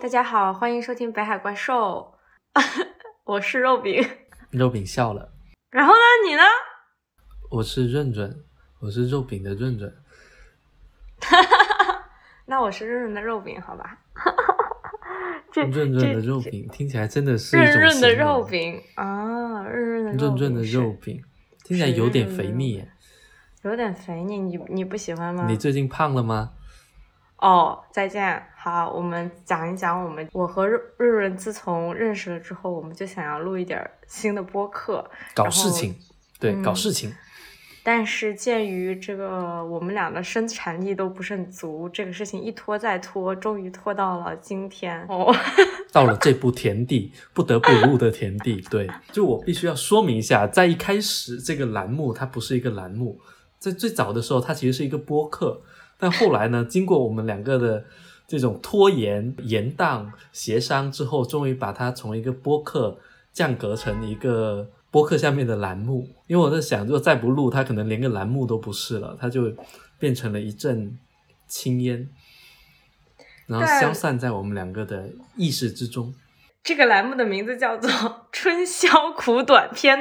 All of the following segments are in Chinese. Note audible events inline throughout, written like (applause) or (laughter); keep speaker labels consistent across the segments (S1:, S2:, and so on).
S1: 大家好，欢迎收听北海怪兽，(laughs) 我是肉饼。
S2: 肉饼笑了。
S1: 然后呢？你呢？
S2: 我是润润，我是肉饼的润润。
S1: 哈哈哈那我是润润的肉饼，好吧？(laughs)
S2: 润润的肉饼听起来真的是
S1: 润润的肉饼啊，润润的
S2: 润润的肉饼听起来有点肥腻，
S1: 有点肥腻，你你不喜欢吗？
S2: 你最近胖了吗？
S1: 哦，再见。好，我们讲一讲我们我和润润自从认识了之后，我们就想要录一点新的播客，
S2: 搞事情，对，搞事情。
S1: 但是鉴于这个我们俩的生产力都不是很足，这个事情一拖再拖，终于拖到了今天。哦，(laughs)
S2: 到了这步田地，不得不录的田地。对，就我必须要说明一下，在一开始这个栏目它不是一个栏目，在最早的时候它其实是一个播客。但后来呢？经过我们两个的这种拖延、延宕、协商之后，终于把它从一个播客降格成一个播客下面的栏目。因为我在想，如果再不录，它可能连个栏目都不是了，它就变成了一阵青烟，然后消散在我们两个的意识之中。
S1: 这个栏目的名字叫做《春宵苦短篇》。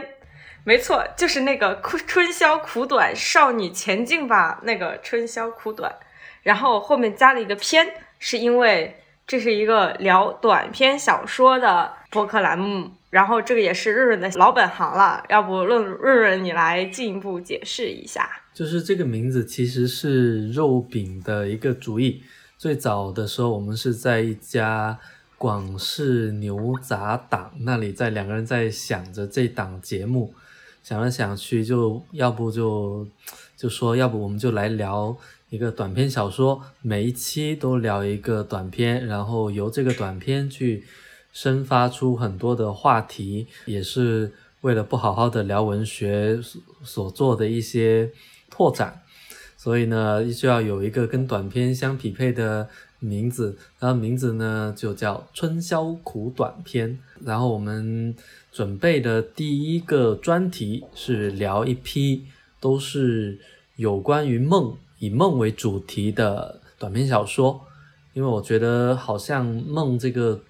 S1: 没错，就是那个“春春宵苦短，少女前进吧”那个“春宵苦短”，然后后面加了一个“篇”，是因为这是一个聊短篇小说的播客栏目。然后这个也是润润的老本行了，要不润润润你来进一步解释一下？
S2: 就是这个名字其实是肉饼的一个主意。最早的时候，我们是在一家广式牛杂档那里，在两个人在想着这档节目。想来想去，就要不就就说，要不我们就来聊一个短篇小说，每一期都聊一个短篇，然后由这个短篇去生发出很多的话题，也是为了不好好的聊文学所做的一些拓展。所以呢，就要有一个跟短篇相匹配的名字，然后名字呢就叫《春宵苦短篇》，然后我们。准备的第一个专题是聊一批都是有关于梦、以梦为主题的短篇小说，因为我觉得好像梦这个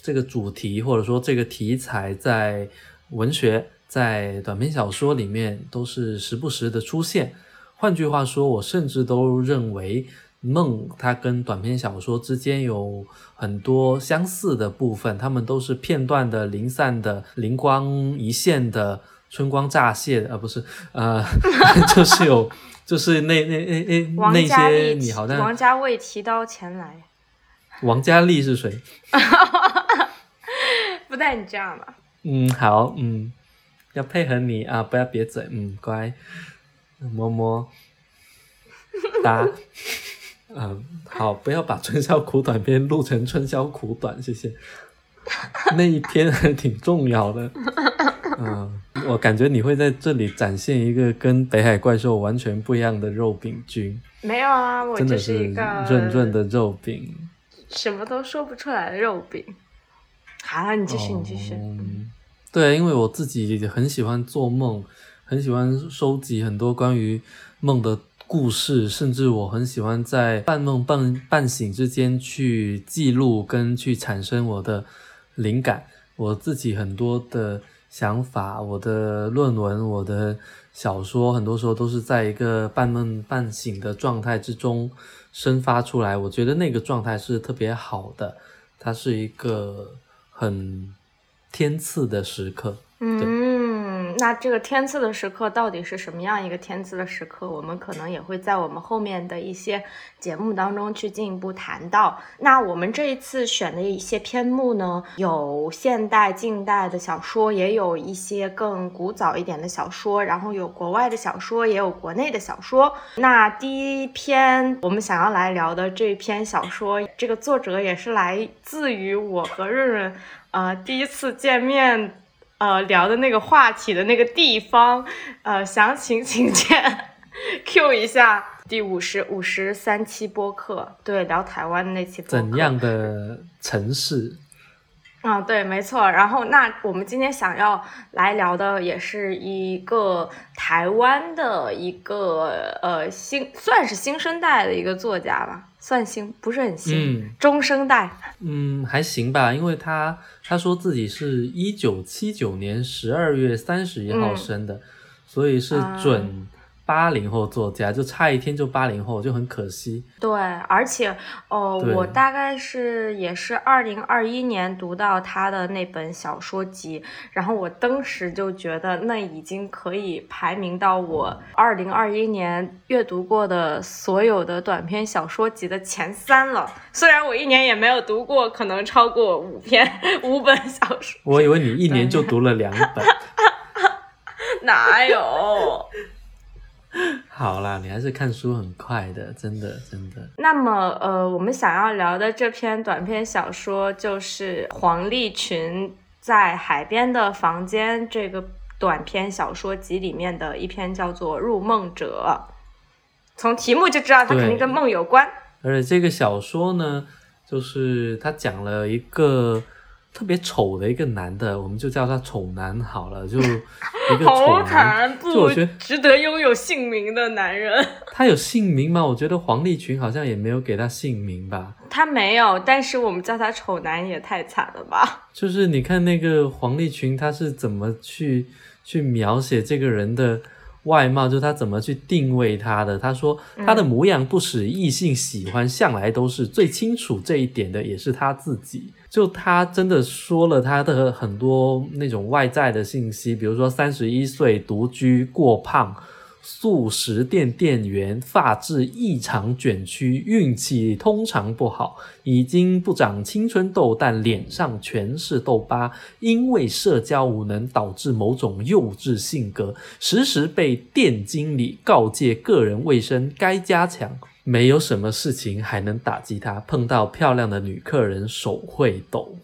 S2: 这个主题或者说这个题材在文学、在短篇小说里面都是时不时的出现。换句话说，我甚至都认为。梦，它跟短篇小说之间有很多相似的部分，它们都是片段的、零散的、灵光一现的、春光乍泄的，呃，不是，呃，(laughs) 就是有，(laughs) 就是那那那那那些，你好像
S1: 王家卫提刀前来，
S2: 王佳丽是谁？
S1: 不带你这样吧。
S2: 嗯，好，嗯，要配合你啊，不要瘪嘴，嗯，乖，摸摸，哒。嗯，好，不要把春宵苦短篇录成春宵苦短，谢谢。那一篇还挺重要的。嗯，我感觉你会在这里展现一个跟北海怪兽完全不一样的肉饼君。
S1: 没有啊，我
S2: 真的
S1: 是一个
S2: 润润的肉饼，
S1: 什么都说不出来的肉饼。好了，你继续，你继续。
S2: 嗯，对，因为我自己很喜欢做梦，很喜欢收集很多关于梦的。故事，甚至我很喜欢在半梦半半醒之间去记录跟去产生我的灵感。我自己很多的想法，我的论文，我的小说，很多时候都是在一个半梦半醒的状态之中生发出来。我觉得那个状态是特别好的，它是一个很天赐的时刻。
S1: 嗯。那这个天赐的时刻到底是什么样一个天赐的时刻？我们可能也会在我们后面的一些节目当中去进一步谈到。那我们这一次选的一些篇目呢，有现代、近代的小说，也有一些更古早一点的小说，然后有国外的小说，也有国内的小说。那第一篇我们想要来聊的这篇小说，这个作者也是来自于我和润润，呃，第一次见面。呃，聊的那个话题的那个地方，呃，详情 (laughs) 请见 Q 一下第五十五十三期播客，对，聊台湾那期。
S2: 怎样的城市？
S1: 啊，对，没错。然后，那我们今天想要来聊的，也是一个台湾的一个呃新，算是新生代的一个作家吧，算新，不是很新，嗯中生代。
S2: 嗯，还行吧，因为他他说自己是一九七九年十二月三十一号生的，所以是准。八零后作家就差一天就八零后，就很可惜。
S1: 对，而且哦，我大概是也是二零二一年读到他的那本小说集，然后我当时就觉得那已经可以排名到我二零二一年阅读过的所有的短篇小说集的前三了。虽然我一年也没有读过，可能超过五篇 (laughs) 五本小说。
S2: 我以为你一年就读了两本，(laughs)
S1: 哪有？(laughs)
S2: 好啦，你还是看书很快的，真的真的。
S1: 那么，呃，我们想要聊的这篇短篇小说就是黄立群在海边的房间这个短篇小说集里面的一篇，叫做《入梦者》。从题目就知道，它肯定跟梦有关。
S2: 而且这个小说呢，就是他讲了一个。特别丑的一个男的，我们就叫他丑男好了，就 (laughs) 一个丑男，就我觉得
S1: 值得拥有姓名的男人。
S2: 他有姓名吗？我觉得黄立群好像也没有给他姓名吧。
S1: 他没有，但是我们叫他丑男也太惨了吧。
S2: 就是你看那个黄立群，他是怎么去去描写这个人的？外貌就是他怎么去定位他的？他说他的模样不使异性喜欢，向来都是最清楚这一点的，也是他自己。就他真的说了他的很多那种外在的信息，比如说三十一岁，独居，过胖。素食店店员发质异常卷曲，运气通常不好，已经不长青春痘，但脸上全是痘疤。因为社交无能，导致某种幼稚性格，时时被店经理告诫个人卫生该加强。没有什么事情还能打击他，碰到漂亮的女客人手会抖。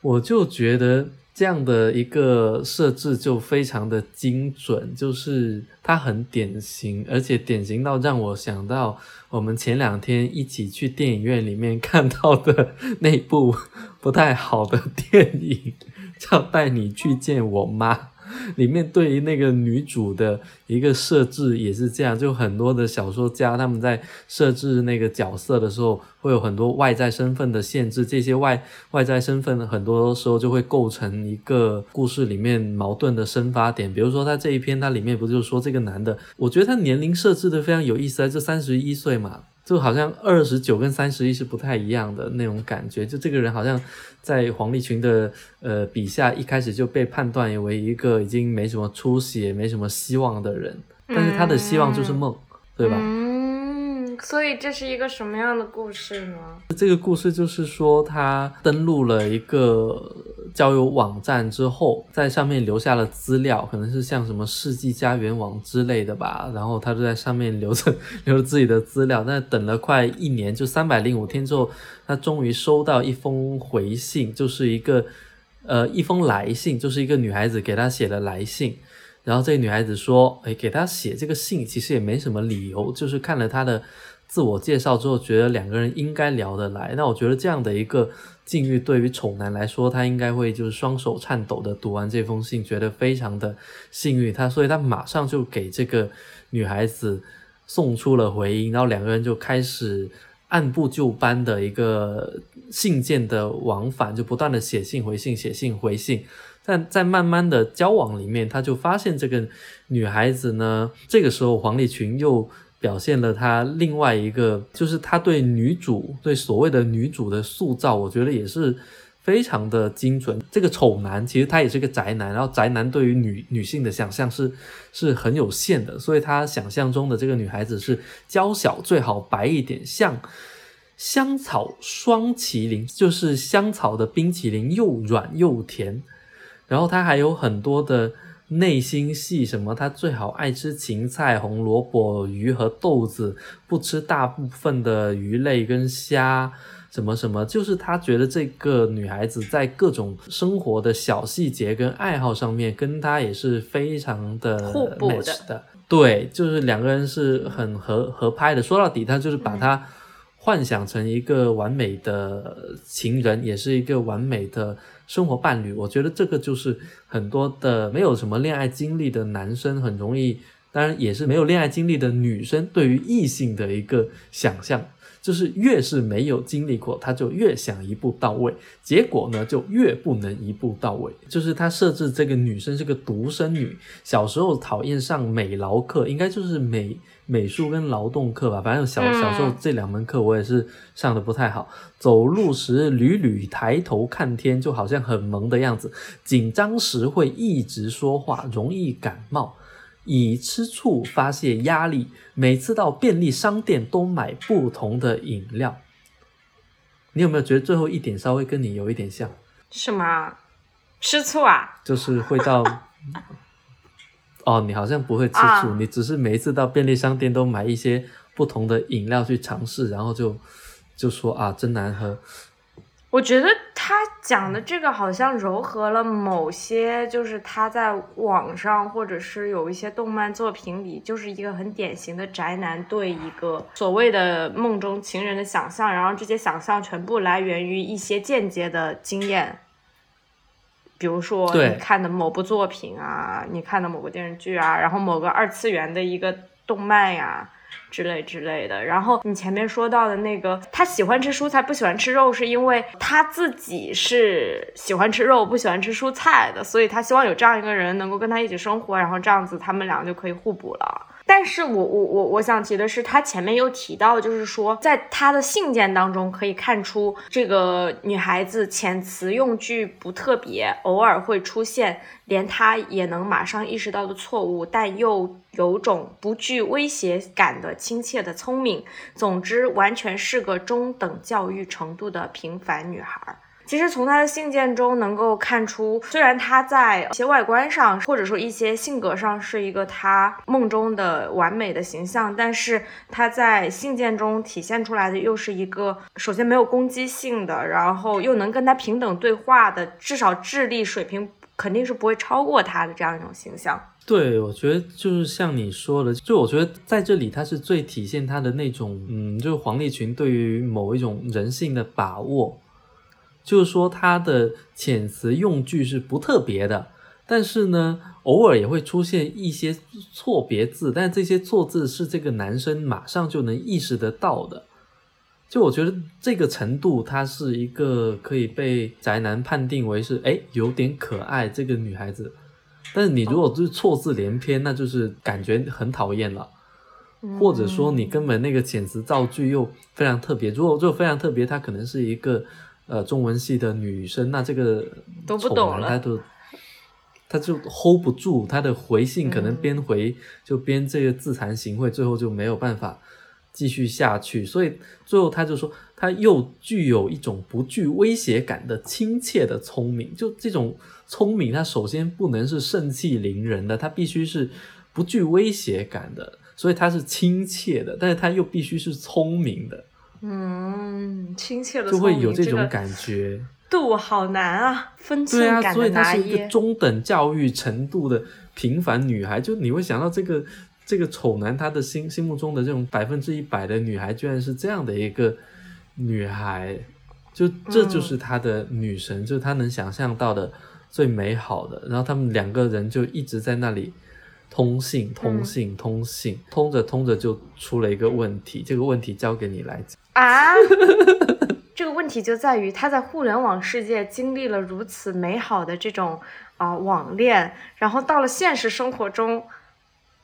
S2: 我就觉得。这样的一个设置就非常的精准，就是它很典型，而且典型到让我想到我们前两天一起去电影院里面看到的那部不太好的电影，叫《带你去见我妈》。里面对于那个女主的一个设置也是这样，就很多的小说家他们在设置那个角色的时候，会有很多外在身份的限制，这些外外在身份很多时候就会构成一个故事里面矛盾的生发点。比如说他这一篇，它里面不就说这个男的，我觉得他年龄设置的非常有意思啊，就三十一岁嘛。就好像二十九跟三十一是不太一样的那种感觉，就这个人好像在黄立群的呃笔下一开始就被判断为一个已经没什么出息、也没什么希望的人，但是他的希望就是梦，对吧？
S1: 所以这是一个什么样的故事呢？
S2: 这个故事就是说，他登录了一个交友网站之后，在上面留下了资料，可能是像什么世纪家园网之类的吧。然后他就在上面留着 (laughs) 留着自己的资料。那等了快一年，就三百零五天之后，他终于收到一封回信，就是一个呃一封来信，就是一个女孩子给他写的来信。然后这个女孩子说：“哎，给他写这个信其实也没什么理由，就是看了他的。”自我介绍之后，觉得两个人应该聊得来。那我觉得这样的一个境遇，对于丑男来说，他应该会就是双手颤抖的读完这封信，觉得非常的幸运。他所以他马上就给这个女孩子送出了回音，然后两个人就开始按部就班的一个信件的往返，就不断的写信回信，写信回信。但在慢慢的交往里面，他就发现这个女孩子呢，这个时候黄立群又。表现了他另外一个，就是他对女主，对所谓的女主的塑造，我觉得也是非常的精准。这个丑男其实他也是个宅男，然后宅男对于女女性的想象是是很有限的，所以他想象中的这个女孩子是娇小，最好白一点，像香草双麒麟，就是香草的冰淇淋，又软又甜。然后他还有很多的。内心戏什么？他最好爱吃芹菜、红萝卜、鱼和豆子，不吃大部分的鱼类跟虾，什么什么。就是他觉得这个女孩子在各种生活的小细节跟爱好上面，跟他也是非常的
S1: 互补的。
S2: 对，就是两个人是很合合拍的。说到底，他就是把他幻想成一个完美的情人，也是一个完美的生活伴侣。我觉得这个就是很多的没有什么恋爱经历的男生很容易，当然也是没有恋爱经历的女生对于异性的一个想象。就是越是没有经历过，他就越想一步到位，结果呢就越不能一步到位。就是他设置这个女生是个独生女，小时候讨厌上美劳课，应该就是美美术跟劳动课吧。反正小小时候这两门课我也是上的不太好。走路时屡屡抬头看天，就好像很萌的样子。紧张时会一直说话，容易感冒。以吃醋发泄压力，每次到便利商店都买不同的饮料。你有没有觉得最后一点稍微跟你有一点像？
S1: 什么？吃醋啊？
S2: 就是会到……哦，你好像不会吃醋，你只是每一次到便利商店都买一些不同的饮料去尝试，然后就就说啊，真难喝。
S1: 我觉得他讲的这个好像糅合了某些，就是他在网上或者是有一些动漫作品里，就是一个很典型的宅男对一个所谓的梦中情人的想象，然后这些想象全部来源于一些间接的经验，比如说你看的某部作品啊，你看的某个电视剧啊，然后某个二次元的一个动漫呀。之类之类的，然后你前面说到的那个，他喜欢吃蔬菜，不喜欢吃肉，是因为他自己是喜欢吃肉，不喜欢吃蔬菜的，所以他希望有这样一个人能够跟他一起生活，然后这样子他们俩就可以互补了。但是我我我我想提的是，他前面又提到，就是说，在他的信件当中可以看出，这个女孩子遣词用句不特别，偶尔会出现连他也能马上意识到的错误，但又有种不具威胁感的亲切的聪明。总之，完全是个中等教育程度的平凡女孩。其实从他的信件中能够看出，虽然他在一些外观上，或者说一些性格上是一个他梦中的完美的形象，但是他在信件中体现出来的又是一个首先没有攻击性的，然后又能跟他平等对话的，至少智力水平肯定是不会超过他的这样一种形象。
S2: 对，我觉得就是像你说的，就我觉得在这里他是最体现他的那种，嗯，就是黄立群对于某一种人性的把握。就是说，他的遣词用句是不特别的，但是呢，偶尔也会出现一些错别字，但这些错字是这个男生马上就能意识得到的。就我觉得这个程度，他是一个可以被宅男判定为是哎有点可爱这个女孩子。但是你如果就是错字连篇，那就是感觉很讨厌了，或者说你根本那个遣词造句又非常特别。如果就非常特别，他可能是一个。呃，中文系的女生，那这个
S1: 都不懂
S2: 了，他都，他就 hold 不住，他的回信可能边回就边这个自惭形秽，最后就没有办法继续下去，所以最后他就说，他又具有一种不具威胁感的亲切的聪明，就这种聪明，他首先不能是盛气凌人的，他必须是不具威胁感的，所以他是亲切的，但是他又必须是聪明的。
S1: 嗯，亲切的
S2: 就会有这种感觉，
S1: 度好难啊，分寸感
S2: 对啊，所以她是一个中等教育程度的平凡女孩。就你会想到这个这个丑男，他的心心目中的这种百分之一百的女孩，居然是这样的一个女孩，就这就是他的女神，就是他能想象到的最美好的。然后他们两个人就一直在那里。通信，通信，通信，通着通着就出了一个问题。这个问题交给你来讲
S1: 啊。(laughs) 这个问题就在于他在互联网世界经历了如此美好的这种啊网恋，然后到了现实生活中，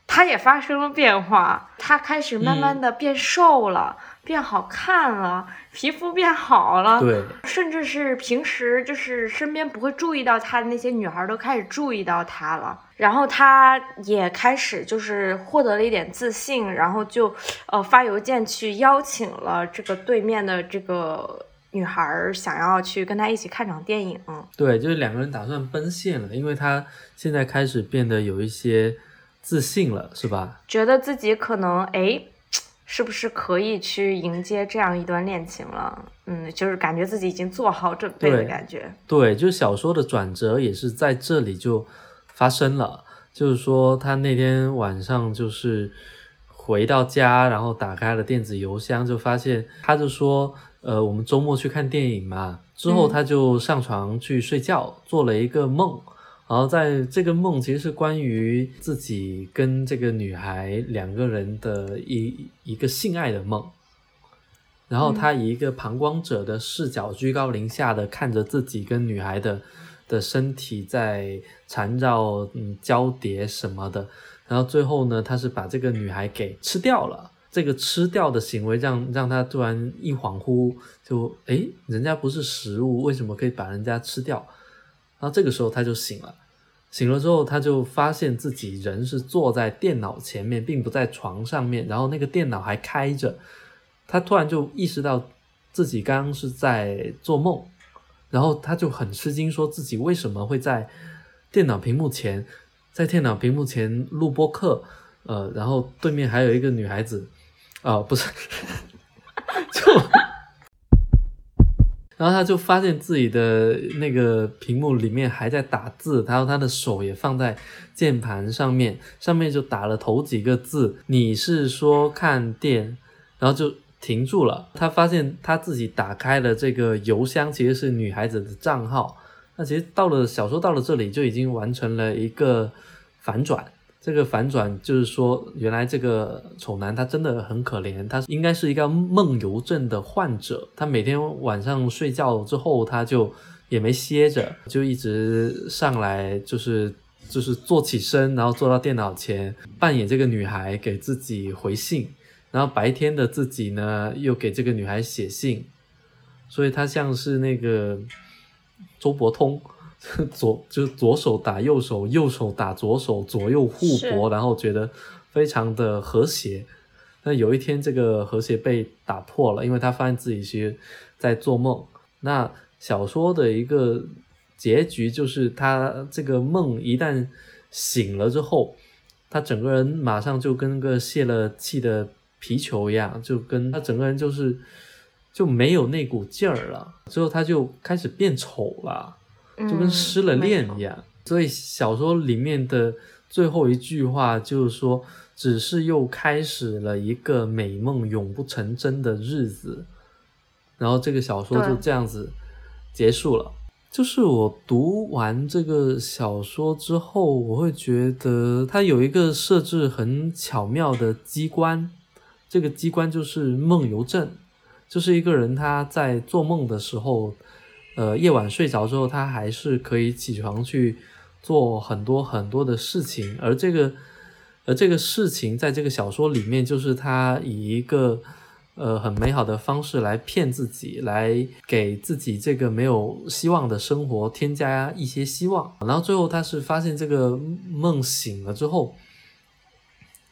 S1: 他也发生了变化。他开始慢慢的变瘦了，变好看了，皮肤变好了。
S2: 对，
S1: 甚至是平时就是身边不会注意到他的那些女孩都开始注意到他了。然后他也开始就是获得了一点自信，然后就呃发邮件去邀请了这个对面的这个女孩，想要去跟他一起看场电影。
S2: 对，就是两个人打算奔现了，因为他现在开始变得有一些自信了，是吧？
S1: 觉得自己可能哎，是不是可以去迎接这样一段恋情了？嗯，就是感觉自己已经做好准备的感觉。
S2: 对，就是小说的转折也是在这里就。发生了，就是说他那天晚上就是回到家，然后打开了电子邮箱，就发现他就说，呃，我们周末去看电影嘛。之后他就上床去睡觉，做了一个梦，然后在这个梦其实是关于自己跟这个女孩两个人的一一个性爱的梦。然后他以一个旁观者的视角，居高临下的看着自己跟女孩的的身体在缠绕、嗯交叠什么的。然后最后呢，他是把这个女孩给吃掉了。这个吃掉的行为让让他突然一恍惚，就诶，人家不是食物，为什么可以把人家吃掉？然后这个时候他就醒了，醒了之后他就发现自己人是坐在电脑前面，并不在床上面，然后那个电脑还开着。他突然就意识到自己刚刚是在做梦，然后他就很吃惊，说自己为什么会在电脑屏幕前，在电脑屏幕前录播课，呃，然后对面还有一个女孩子，啊，不是，(laughs) 就，然后他就发现自己的那个屏幕里面还在打字，然后他的手也放在键盘上面，上面就打了头几个字，你是说看电，然后就。停住了，他发现他自己打开了这个邮箱，其实是女孩子的账号。那其实到了小说到了这里就已经完成了一个反转。这个反转就是说，原来这个丑男他真的很可怜，他应该是一个梦游症的患者。他每天晚上睡觉之后，他就也没歇着，就一直上来，就是就是坐起身，然后坐到电脑前，扮演这个女孩给自己回信。然后白天的自己呢，又给这个女孩写信，所以他像是那个周伯通，(laughs) 左就是左手打右手，右手打左手，左右互搏，然后觉得非常的和谐。那有一天，这个和谐被打破了，因为他发现自己其实在做梦。那小说的一个结局就是，他这个梦一旦醒了之后，他整个人马上就跟个泄了气的。皮球一样，就跟他整个人就是就没有那股劲儿了。之后他就开始变丑了，就跟失了恋一样。所以小说里面的最后一句话就是说：“只是又开始了一个美梦永不成真的日子。”然后这个小说就这样子结束了。就是我读完这个小说之后，我会觉得它有一个设置很巧妙的机关。这个机关就是梦游症，就是一个人他在做梦的时候，呃，夜晚睡着之后，他还是可以起床去做很多很多的事情，而这个，而这个事情在这个小说里面，就是他以一个呃很美好的方式来骗自己，来给自己这个没有希望的生活添加一些希望，然后最后他是发现这个梦醒了之后。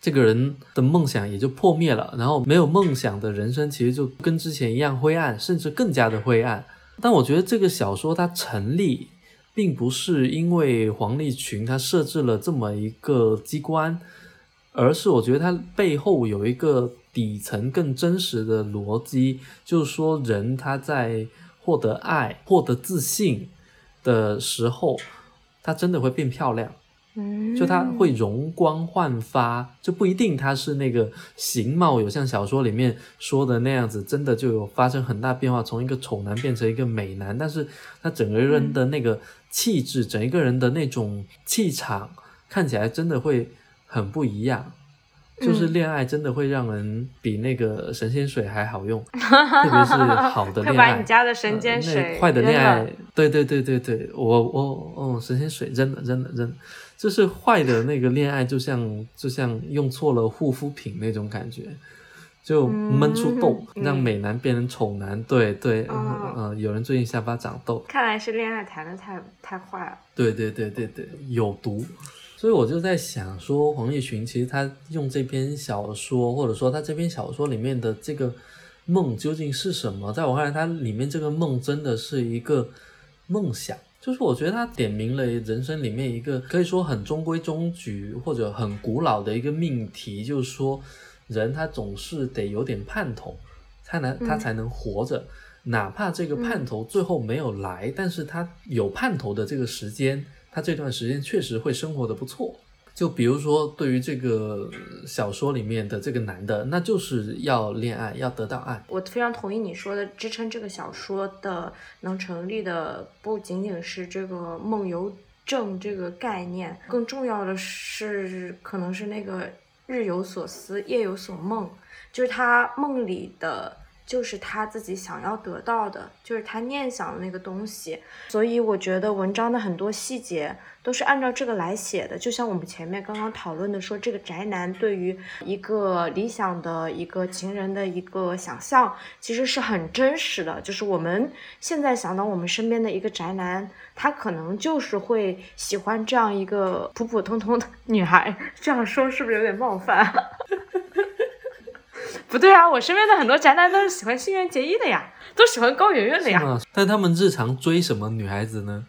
S2: 这个人的梦想也就破灭了，然后没有梦想的人生其实就跟之前一样灰暗，甚至更加的灰暗。但我觉得这个小说它成立，并不是因为黄立群他设置了这么一个机关，而是我觉得它背后有一个底层更真实的逻辑，就是说人他在获得爱、获得自信的时候，他真的会变漂亮。就他会容光焕发，就不一定他是那个形貌有像小说里面说的那样子，真的就有发生很大变化，从一个丑男变成一个美男。但是他整个人的那个气质，整一个人的那种气场，看起来真的会很不一样。就是恋爱真的会让人比那个神仙水还好用，(laughs) 特别是好的恋爱。
S1: 把你家的神仙水
S2: 坏的恋爱，对对对对对，我我哦，神仙水扔了扔了扔。就是坏的那个恋爱，就像就像用错了护肤品那种感觉，就闷出痘，(laughs) 让美男变成丑男。对对，嗯，有人最近下巴长痘，
S1: 看来是恋爱谈的太太坏了。
S2: 对对对对对，有毒。所以我就在想说，黄奕群其实他用这篇小说，或者说他这篇小说里面的这个梦究竟是什么？在我看来，他里面这个梦真的是一个梦想。就是我觉得他点明了人生里面一个可以说很中规中矩或者很古老的一个命题，就是说人他总是得有点盼头，才能他才能活着，哪怕这个盼头最后没有来，但是他有盼头的这个时间，他这段时间确实会生活的不错。就比如说，对于这个小说里面的这个男的，那就是要恋爱，要得到爱。
S1: 我非常同意你说的，支撑这个小说的能成立的不仅仅是这个梦游症这个概念，更重要的是，可能是那个日有所思，夜有所梦，就是他梦里的。就是他自己想要得到的，就是他念想的那个东西。所以我觉得文章的很多细节都是按照这个来写的。就像我们前面刚刚讨论的，说这个宅男对于一个理想的一个情人的一个想象，其实是很真实的。就是我们现在想到我们身边的一个宅男，他可能就是会喜欢这样一个普普通通的女孩。这样说是不是有点冒犯？(laughs) (laughs) 不对啊，我身边的很多宅男都是喜欢新垣结衣的呀，都喜欢高圆圆的呀。
S2: 但他们日常追什么女孩子呢？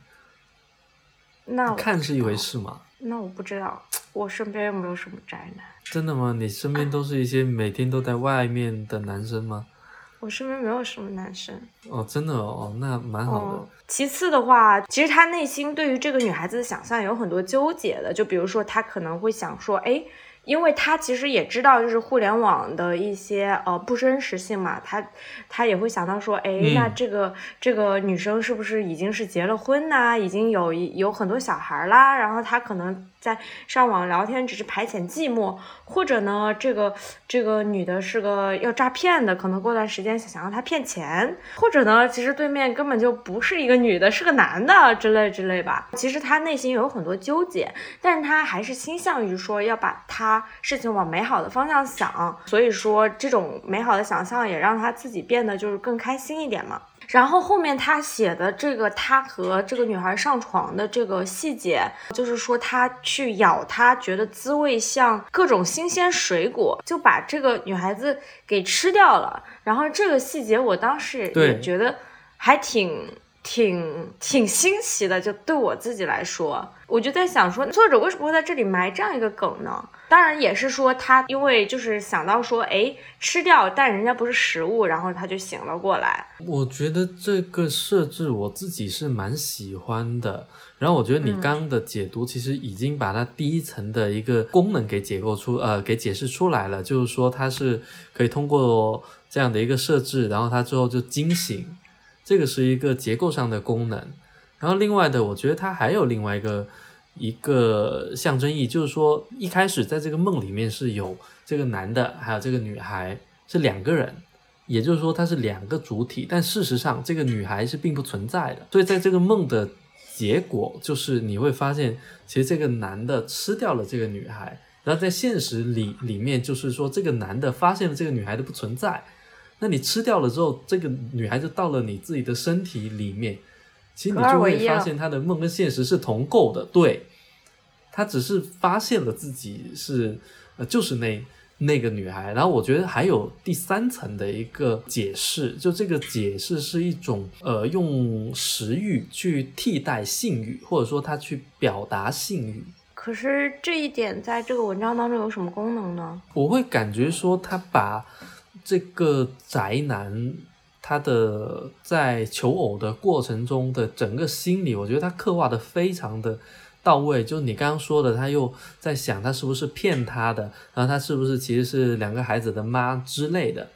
S1: 那
S2: 看是一回事嘛。
S1: 那我不知道，我身边又没有什么宅男？
S2: 真的吗？你身边都是一些每天都在外面的男生吗？
S1: 我身边没有什么男生。
S2: 哦，真的哦，那蛮好的。
S1: 其次的话，其实他内心对于这个女孩子的想象有很多纠结的，就比如说他可能会想说，哎。因为他其实也知道，就是互联网的一些呃不真实性嘛，他他也会想到说，哎，那这个这个女生是不是已经是结了婚呐，已经有有很多小孩啦，然后他可能。在上网聊天只是排遣寂寞，或者呢，这个这个女的是个要诈骗的，可能过段时间想让他骗钱，或者呢，其实对面根本就不是一个女的，是个男的之类之类吧。其实他内心有很多纠结，但是他还是倾向于说要把他事情往美好的方向想，所以说这种美好的想象也让他自己变得就是更开心一点嘛。然后后面他写的这个他和这个女孩上床的这个细节，就是说他去咬她，觉得滋味像各种新鲜水果，就把这个女孩子给吃掉了。然后这个细节我当时也觉得还挺。挺挺新奇的，就对我自己来说，我就在想说，作者为什么会在这里埋这样一个梗呢？当然也是说他因为就是想到说，哎，吃掉，但人家不是食物，然后他就醒了过来。
S2: 我觉得这个设置我自己是蛮喜欢的。然后我觉得你刚刚的解读其实已经把它第一层的一个功能给解构出，呃，给解释出来了，就是说它是可以通过这样的一个设置，然后它之后就惊醒。这个是一个结构上的功能，然后另外的，我觉得它还有另外一个一个象征意义，就是说一开始在这个梦里面是有这个男的，还有这个女孩是两个人，也就是说它是两个主体，但事实上这个女孩是并不存在的，所以在这个梦的结果就是你会发现，其实这个男的吃掉了这个女孩，然后在现实里里面就是说这个男的发现了这个女孩的不存在。那你吃掉了之后，这个女孩子到了你自己的身体里面，其实你就会发现她的梦跟现实是同构的。对，她只是发现了自己是呃，就是那那个女孩。然后我觉得还有第三层的一个解释，就这个解释是一种呃，用食欲去替代性欲，或者说她去表达性欲。
S1: 可是这一点在这个文章当中有什么功能呢？
S2: 我会感觉说他把。这个宅男，他的在求偶的过程中的整个心理，我觉得他刻画的非常的到位。就你刚刚说的，他又在想他是不是骗他的，然后他是不是其实是两个孩子的妈之类的。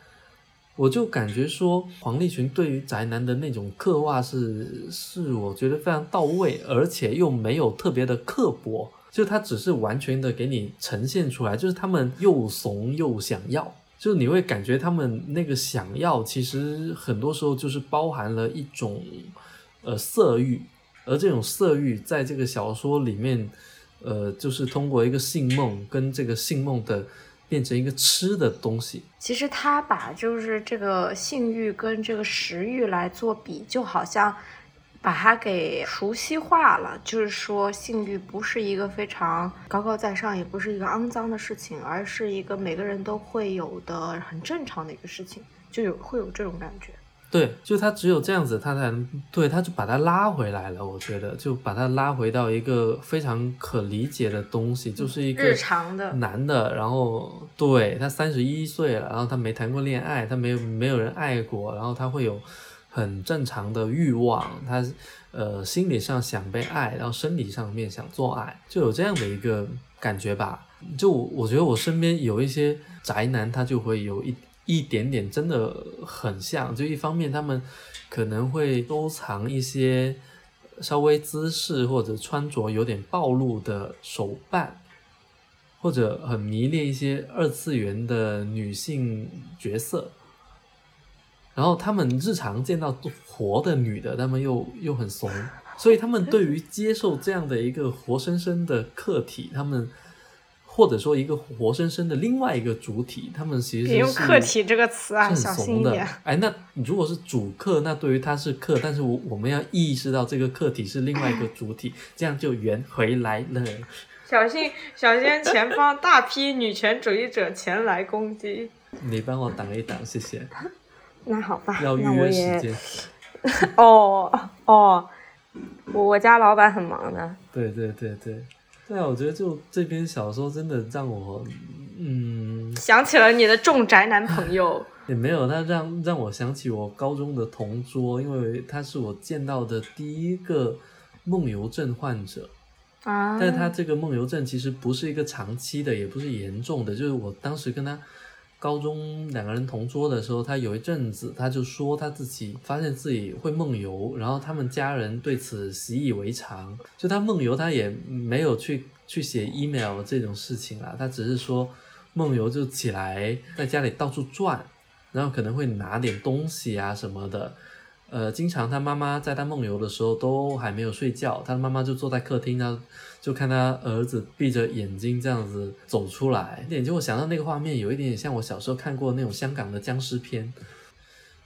S2: 我就感觉说，黄立群对于宅男的那种刻画是是，我觉得非常到位，而且又没有特别的刻薄，就他只是完全的给你呈现出来，就是他们又怂又想要。就你会感觉他们那个想要，其实很多时候就是包含了一种，呃，色欲，而这种色欲在这个小说里面，呃，就是通过一个性梦跟这个性梦的变成一个吃的东西。
S1: 其实他把就是这个性欲跟这个食欲来做比，就好像。把它给熟悉化了，就是说性欲不是一个非常高高在上，也不是一个肮脏的事情，而是一个每个人都会有的很正常的一个事情，就有会有这种感觉。
S2: 对，就他只有这样子，他才能对，他就把他拉回来了。我觉得就把他拉回到一个非常可理解的东西，就是一个
S1: 日常的
S2: 男的，然后对他三十一岁了，然后他没谈过恋爱，他没有没有人爱过，然后他会有。很正常的欲望，他呃心理上想被爱，然后生理上面想做爱，就有这样的一个感觉吧。就我觉得我身边有一些宅男，他就会有一一点点真的很像。就一方面他们可能会收藏一些稍微姿势或者穿着有点暴露的手办，或者很迷恋一些二次元的女性角色。然后他们日常见到活的女的，他们又又很怂，所以他们对于接受这样的一个活生生的客体，他们或者说一个活生生的另外一个主体，他们其实是
S1: 用“客体”这个词啊，小心一点。
S2: 哎，那如果是主客，那对于他是客，但是我我们要意识到这个客体是另外一个主体，这样就圆回来了。
S1: 小心，小心前方大批女权主义者前来攻击。(laughs)
S2: 你帮我挡一挡，谢谢。
S1: 那好吧，
S2: 要预约时间。(laughs)
S1: 哦哦，我我家老板很忙的。
S2: 对对对对，对啊，我觉得就这篇小说真的让我，嗯，
S1: 想起了你的重宅男朋友。(laughs)
S2: 也没有，他让让我想起我高中的同桌，因为他是我见到的第一个梦游症患者
S1: 啊。
S2: 但是他这个梦游症其实不是一个长期的，也不是严重的，就是我当时跟他。高中两个人同桌的时候，他有一阵子他就说他自己发现自己会梦游，然后他们家人对此习以为常。就他梦游，他也没有去去写 email 这种事情啊，他只是说梦游就起来在家里到处转，然后可能会拿点东西啊什么的。呃，经常他妈妈在他梦游的时候都还没有睡觉，他妈妈就坐在客厅，他就看他儿子闭着眼睛这样子走出来，点就我想到那个画面，有一点点像我小时候看过那种香港的僵尸片。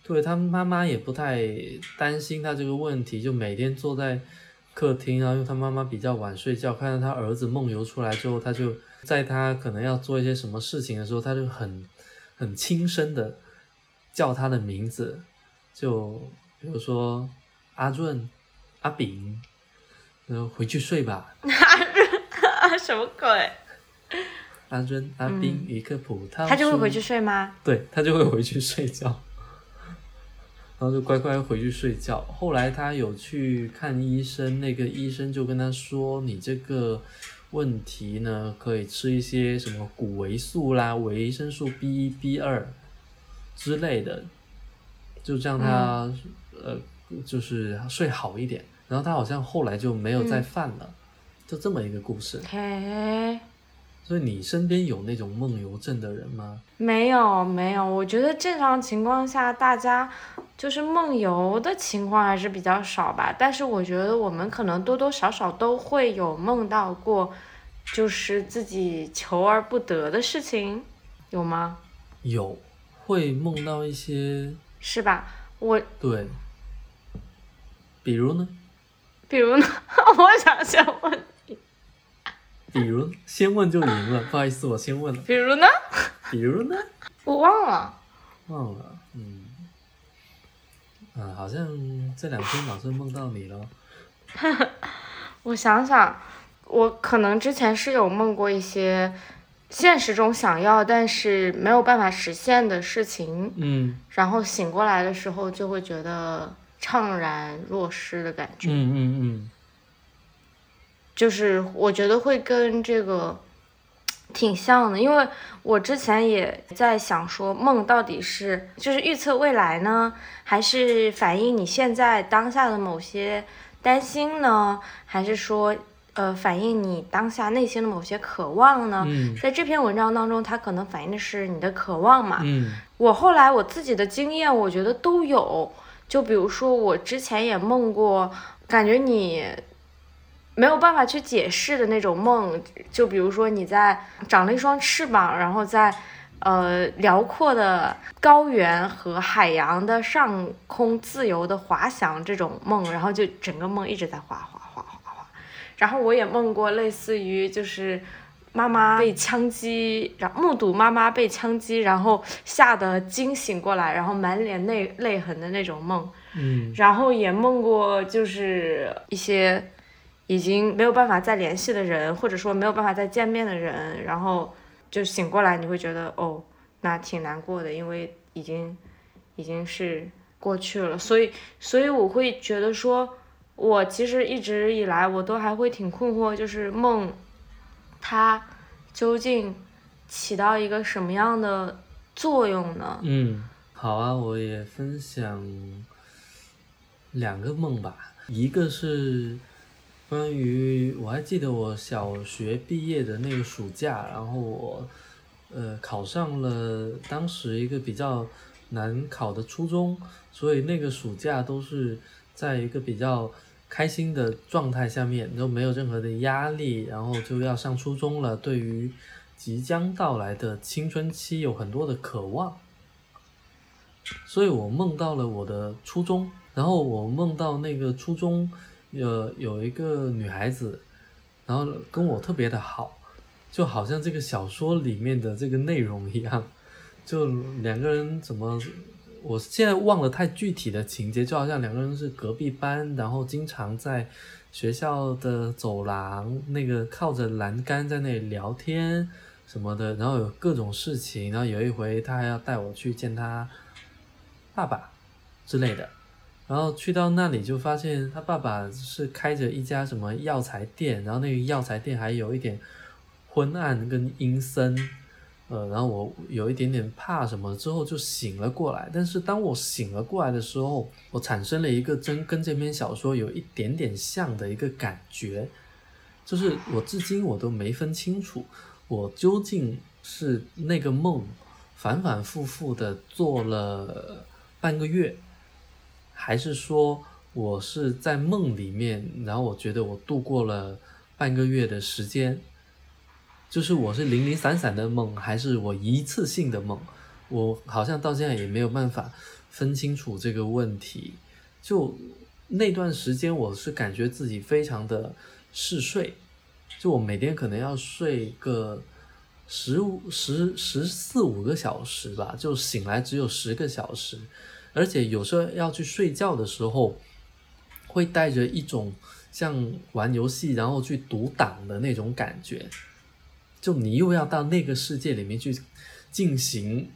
S2: 对他妈妈也不太担心他这个问题，就每天坐在客厅，然后因为他妈妈比较晚睡觉，看到他儿子梦游出来之后，他就在他可能要做一些什么事情的时候，他就很很轻声的叫他的名字，就。比如说阿润、阿炳，然后回去睡吧。
S1: 阿润，(laughs) 什么鬼？
S2: 阿润、阿炳，一个葡萄。
S1: 他就会回去睡吗？
S2: 对他就会回去睡觉，(laughs) 然后就乖乖回去睡觉。后来他有去看医生，那个医生就跟他说：“你这个问题呢，可以吃一些什么谷维素啦、维生素 B 一、B 二之类的，就这样他。”呃，就是睡好一点，然后他好像后来就没有再犯了，就这么一个故事。
S1: 嘿，
S2: 所以你身边有那种梦游症的人吗？
S1: 没有，没有。我觉得正常情况下，大家就是梦游的情况还是比较少吧。但是我觉得我们可能多多少少都会有梦到过，就是自己求而不得的事情，有吗？
S2: 有，会梦到一些，
S1: 是吧？我
S2: 对。比如呢？
S1: 比如呢？(laughs) 我想先问你。
S2: 比如，先问就赢了。不好意思，我先问了。
S1: 比如呢？
S2: 比如呢？
S1: 我忘了。
S2: 忘了，嗯。啊，好像这两天老是梦到你了。(laughs)
S1: 我想想，我可能之前是有梦过一些现实中想要但是没有办法实现的事情。
S2: 嗯。
S1: 然后醒过来的时候，就会觉得。怅然若失的感觉，
S2: 嗯嗯嗯，
S1: 就是我觉得会跟这个挺像的，因为我之前也在想说，梦到底是就是预测未来呢，还是反映你现在当下的某些担心呢，还是说呃反映你当下内心的某些渴望呢？在这篇文章当中，它可能反映的是你的渴望嘛。
S2: 嗯，
S1: 我后来我自己的经验，我觉得都有。就比如说，我之前也梦过，感觉你没有办法去解释的那种梦。就比如说，你在长了一双翅膀，然后在呃辽阔的高原和海洋的上空自由的滑翔这种梦，然后就整个梦一直在滑滑滑滑滑。然后我也梦过类似于就是。妈妈被枪击，然后目睹妈妈被枪击，然后吓得惊醒过来，然后满脸泪泪痕的那种梦。
S2: 嗯，
S1: 然后也梦过，就是一些已经没有办法再联系的人，或者说没有办法再见面的人，然后就醒过来，你会觉得哦，那挺难过的，因为已经已经是。过去了，所以所以我会觉得说，我其实一直以来我都还会挺困惑，就是梦，它究竟起到一个什么样的作用呢？
S2: 嗯，好啊，我也分享两个梦吧，一个是关于我还记得我小学毕业的那个暑假，然后我呃考上了当时一个比较难考的初中。所以那个暑假都是在一个比较开心的状态下面，都没有任何的压力，然后就要上初中了。对于即将到来的青春期有很多的渴望，所以我梦到了我的初中，然后我梦到那个初中有有一个女孩子，然后跟我特别的好，就好像这个小说里面的这个内容一样，就两个人怎么。我现在忘了太具体的情节，就好像两个人是隔壁班，然后经常在学校的走廊那个靠着栏杆在那里聊天什么的，然后有各种事情，然后有一回他还要带我去见他爸爸之类的，然后去到那里就发现他爸爸是开着一家什么药材店，然后那个药材店还有一点昏暗跟阴森。呃，然后我有一点点怕什么，之后就醒了过来。但是当我醒了过来的时候，我产生了一个真跟这篇小说有一点点像的一个感觉，就是我至今我都没分清楚，我究竟是那个梦反反复复的做了半个月，还是说我是在梦里面，然后我觉得我度过了半个月的时间。就是我是零零散散的梦，还是我一次性的梦？我好像到现在也没有办法分清楚这个问题。就那段时间，我是感觉自己非常的嗜睡，就我每天可能要睡个十五、十十四五个小时吧，就醒来只有十个小时，而且有时候要去睡觉的时候，会带着一种像玩游戏然后去读档的那种感觉。就你又要到那个世界里面去进行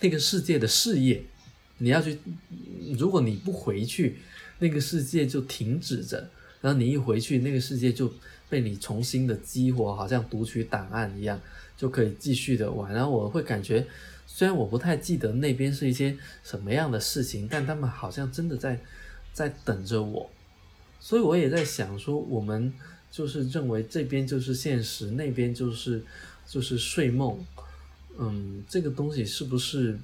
S2: 那个世界的事业，你要去，如果你不回去，那个世界就停止着，然后你一回去，那个世界就被你重新的激活，好像读取档案一样，就可以继续的玩。然后我会感觉，虽然我不太记得那边是一些什么样的事情，但他们好像真的在在等着我，所以我也在想说我们。就是认为这边就是现实，那边就是就是睡梦，嗯，这个东西是不是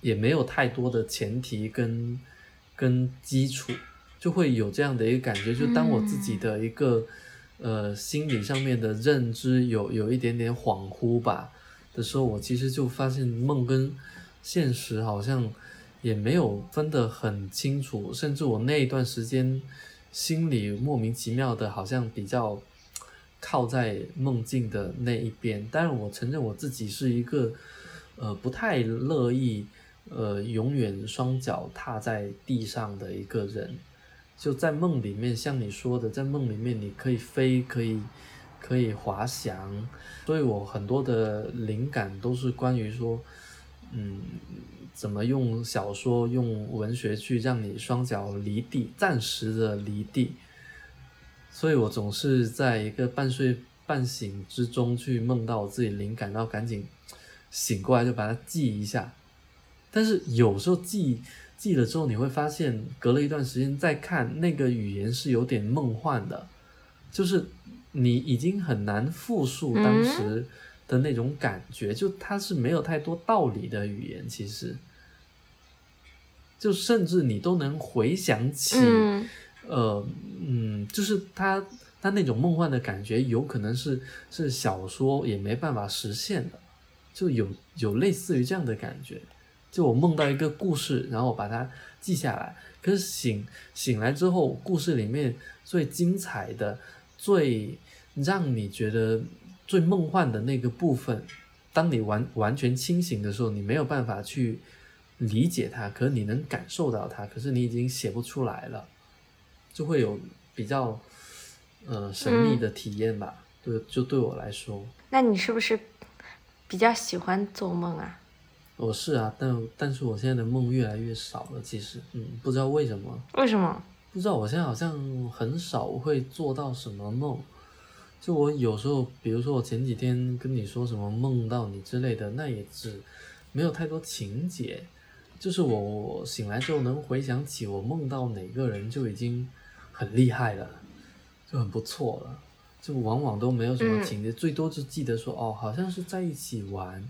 S2: 也没有太多的前提跟跟基础，就会有这样的一个感觉。就当我自己的一个呃心理上面的认知有有一点点恍惚吧的时候，我其实就发现梦跟现实好像也没有分得很清楚，甚至我那一段时间。心里莫名其妙的，好像比较靠在梦境的那一边。但是，我承认我自己是一个呃不太乐意呃永远双脚踏在地上的一个人。就在梦里面，像你说的，在梦里面你可以飞，可以可以滑翔。所以我很多的灵感都是关于说，嗯。怎么用小说、用文学去让你双脚离地，暂时的离地？所以我总是在一个半睡半醒之中去梦到我自己灵感，然后赶紧醒过来就把它记一下。但是有时候记记了之后，你会发现隔了一段时间再看那个语言是有点梦幻的，就是你已经很难复述当时。的那种感觉，就它是没有太多道理的语言，其实，就甚至你都能回想起，呃，嗯，就是它它那种梦幻的感觉，有可能是是小说也没办法实现的，就有有类似于这样的感觉，就我梦到一个故事，然后我把它记下来，可是醒醒来之后，故事里面最精彩的、最让你觉得。最梦幻的那个部分，当你完完全清醒的时候，你没有办法去理解它，可是你能感受到它，可是你已经写不出来了，就会有比较呃神秘的体验吧。对，就对我来说，
S1: 那你是不是比较喜欢做梦啊？
S2: 我是啊，但但是我现在的梦越来越少了，其实，嗯，不知道为什么，
S1: 为什么？
S2: 不知道，我现在好像很少会做到什么梦。就我有时候，比如说我前几天跟你说什么梦到你之类的，那也只没有太多情节，就是我我醒来之后能回想起我梦到哪个人就已经很厉害了，就很不错了。就往往都没有什么情节，最多就记得说哦，好像是在一起玩。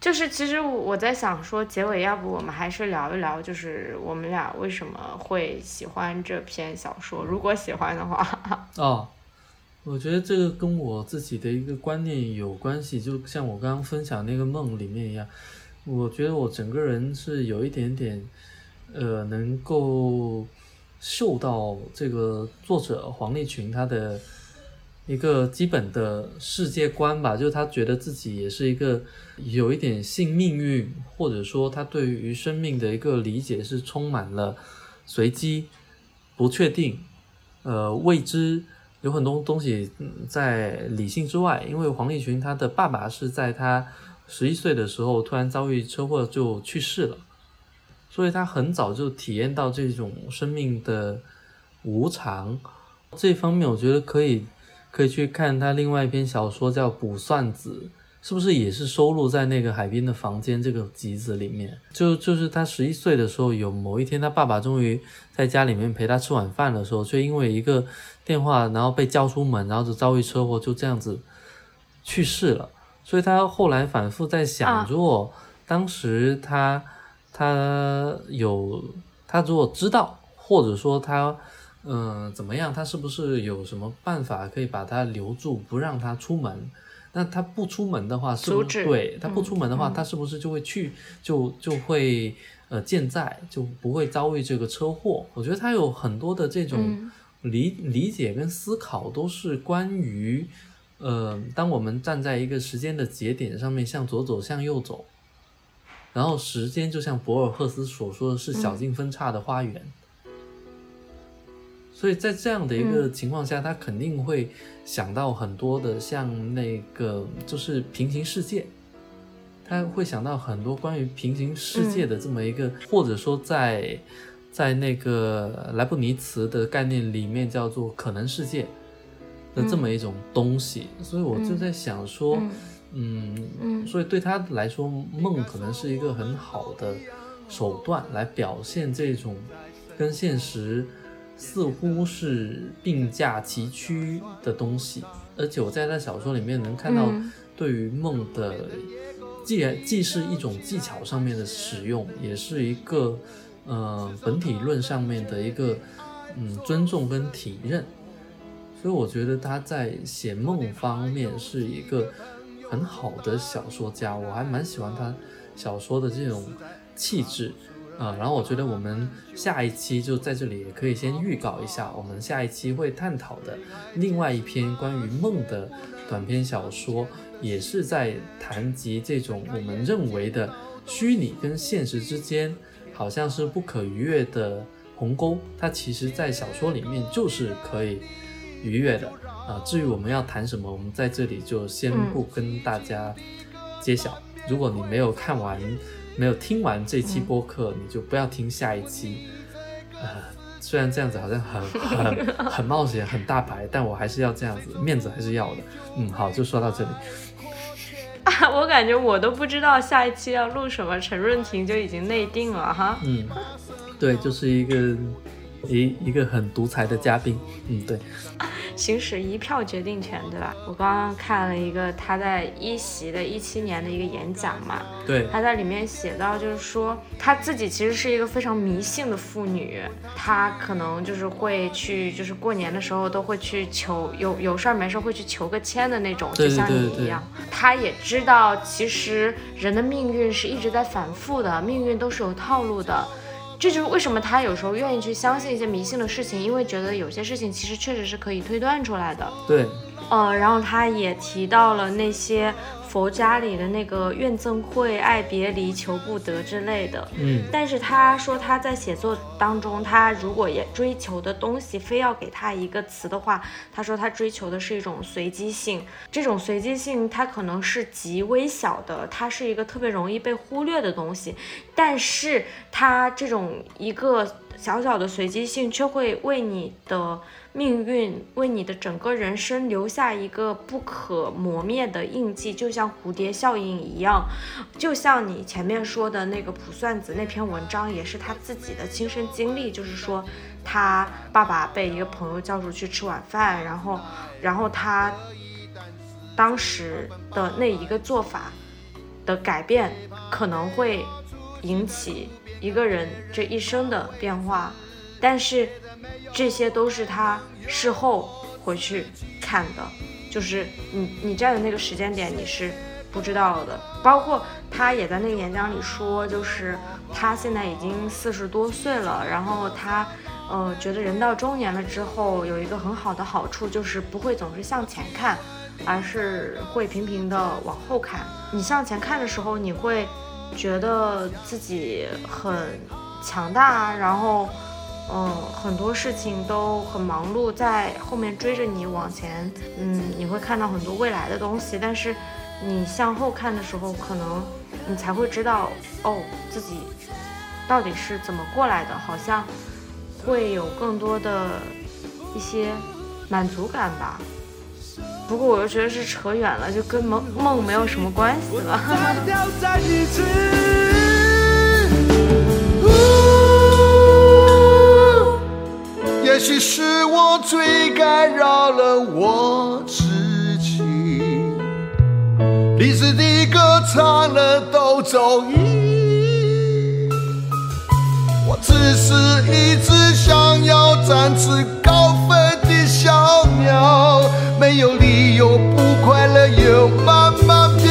S1: 就是其实我在想说，结尾要不我们还是聊一聊，就是我们俩为什么会喜欢这篇小说？如果喜欢的话。(laughs)
S2: 哦，我觉得这个跟我自己的一个观念有关系，就像我刚刚分享那个梦里面一样，我觉得我整个人是有一点点，呃，能够受到这个作者黄立群他的。一个基本的世界观吧，就是他觉得自己也是一个有一点信命运，或者说他对于生命的一个理解是充满了随机、不确定、呃未知，有很多东西在理性之外。因为黄立群他的爸爸是在他十一岁的时候突然遭遇车祸就去世了，所以他很早就体验到这种生命的无常。这方面我觉得可以。可以去看他另外一篇小说，叫《卜算子》，是不是也是收录在那个海滨的房间这个集子里面？就就是他十一岁的时候，有某一天，他爸爸终于在家里面陪他吃晚饭的时候，却因为一个电话，然后被叫出门，然后就遭遇车祸，就这样子去世了。所以他后来反复在想，如果当时他他有他如果知道，或者说他。嗯，怎么样？他是不是有什么办法可以把他留住，不让他出门？那他不出门的话，是不是对他不出门的话，他是不是就会去，就就会呃健在，就不会遭遇这个车祸？我觉得他有很多的这种理理解跟思考，都是关于呃，当我们站在一个时间的节点上面，向左走，向右走，然后时间就像博尔赫斯所说的是小径分叉的花园。所以在这样的一个情况下，他肯定会想到很多的，像那个就是平行世界，他会想到很多关于平行世界的这么一个，或者说在在那个莱布尼茨的概念里面叫做可能世界的这么一种东西。所以我就在想说，嗯，所以对他来说，梦可能是一个很好的手段来表现这种跟现实。似乎是并驾齐驱的东西，而且我在那小说里面能看到对于梦的，既然既是一种技巧上面的使用，也是一个呃本体论上面的一个嗯尊重跟体认，所以我觉得他在写梦方面是一个很好的小说家，我还蛮喜欢他小说的这种气质。啊，然后我觉得我们下一期就在这里也可以先预告一下，我们下一期会探讨的另外一篇关于梦的短篇小说，也是在谈及这种我们认为的虚拟跟现实之间好像是不可逾越的鸿沟，它其实在小说里面就是可以逾越的啊。至于我们要谈什么，我们在这里就先不跟大家揭晓。如果你没有看完。没有听完这期播客，你就不要听下一期。呃，虽然这样子好像很很 (laughs) 很冒险、很大牌，但我还是要这样子，面子还是要的。嗯，好，就说到这里。
S1: 啊，我感觉我都不知道下一期要录什么，陈润婷就已经内定了哈。
S2: 嗯，对，就是一个一一个很独裁的嘉宾。嗯，对。
S1: 行使一票决定权，对吧？我刚刚看了一个他在一席的一七年的一个演讲嘛，
S2: 对，
S1: 他在里面写到，就是说他自己其实是一个非常迷信的妇女，她可能就是会去，就是过年的时候都会去求有有事儿没事儿会去求个签的那种，就像你一样。他也知道，其实人的命运是一直在反复的，命运都是有套路的。这就是为什么他有时候愿意去相信一些迷信的事情，因为觉得有些事情其实确实是可以推断出来的。
S2: 对，
S1: 呃，然后他也提到了那些佛家里的那个怨憎会、爱别离、求不得之类的。
S2: 嗯，
S1: 但是他说他在写作当中，他如果也追求的东西非要给他一个词的话，他说他追求的是一种随机性。这种随机性，它可能是极微小的，它是一个特别容易被忽略的东西，但是它这种一个小小的随机性，却会为你的。命运为你的整个人生留下一个不可磨灭的印记，就像蝴蝶效应一样，就像你前面说的那个卜算子那篇文章，也是他自己的亲身经历，就是说他爸爸被一个朋友叫出去吃晚饭，然后，然后他当时的那一个做法的改变，可能会引起一个人这一生的变化，但是。这些都是他事后回去看的，就是你你站的那个时间点你是不知道的。包括他也在那个演讲里说，就是他现在已经四十多岁了，然后他呃觉得人到中年了之后有一个很好的好处，就是不会总是向前看，而是会频频的往后看。你向前看的时候，你会觉得自己很强大，然后。嗯，很多事情都很忙碌，在后面追着你往前。嗯，你会看到很多未来的东西，但是你向后看的时候，可能你才会知道，哦，自己到底是怎么过来的，好像会有更多的一些满足感吧。不过我又觉得是扯远了，就跟梦梦没有什么关系了。(laughs)
S3: 也许是我最干扰了我自己，历史的歌唱了都走音，我只是一只想要展翅高飞的小鸟，没有理由不快乐，又慢慢。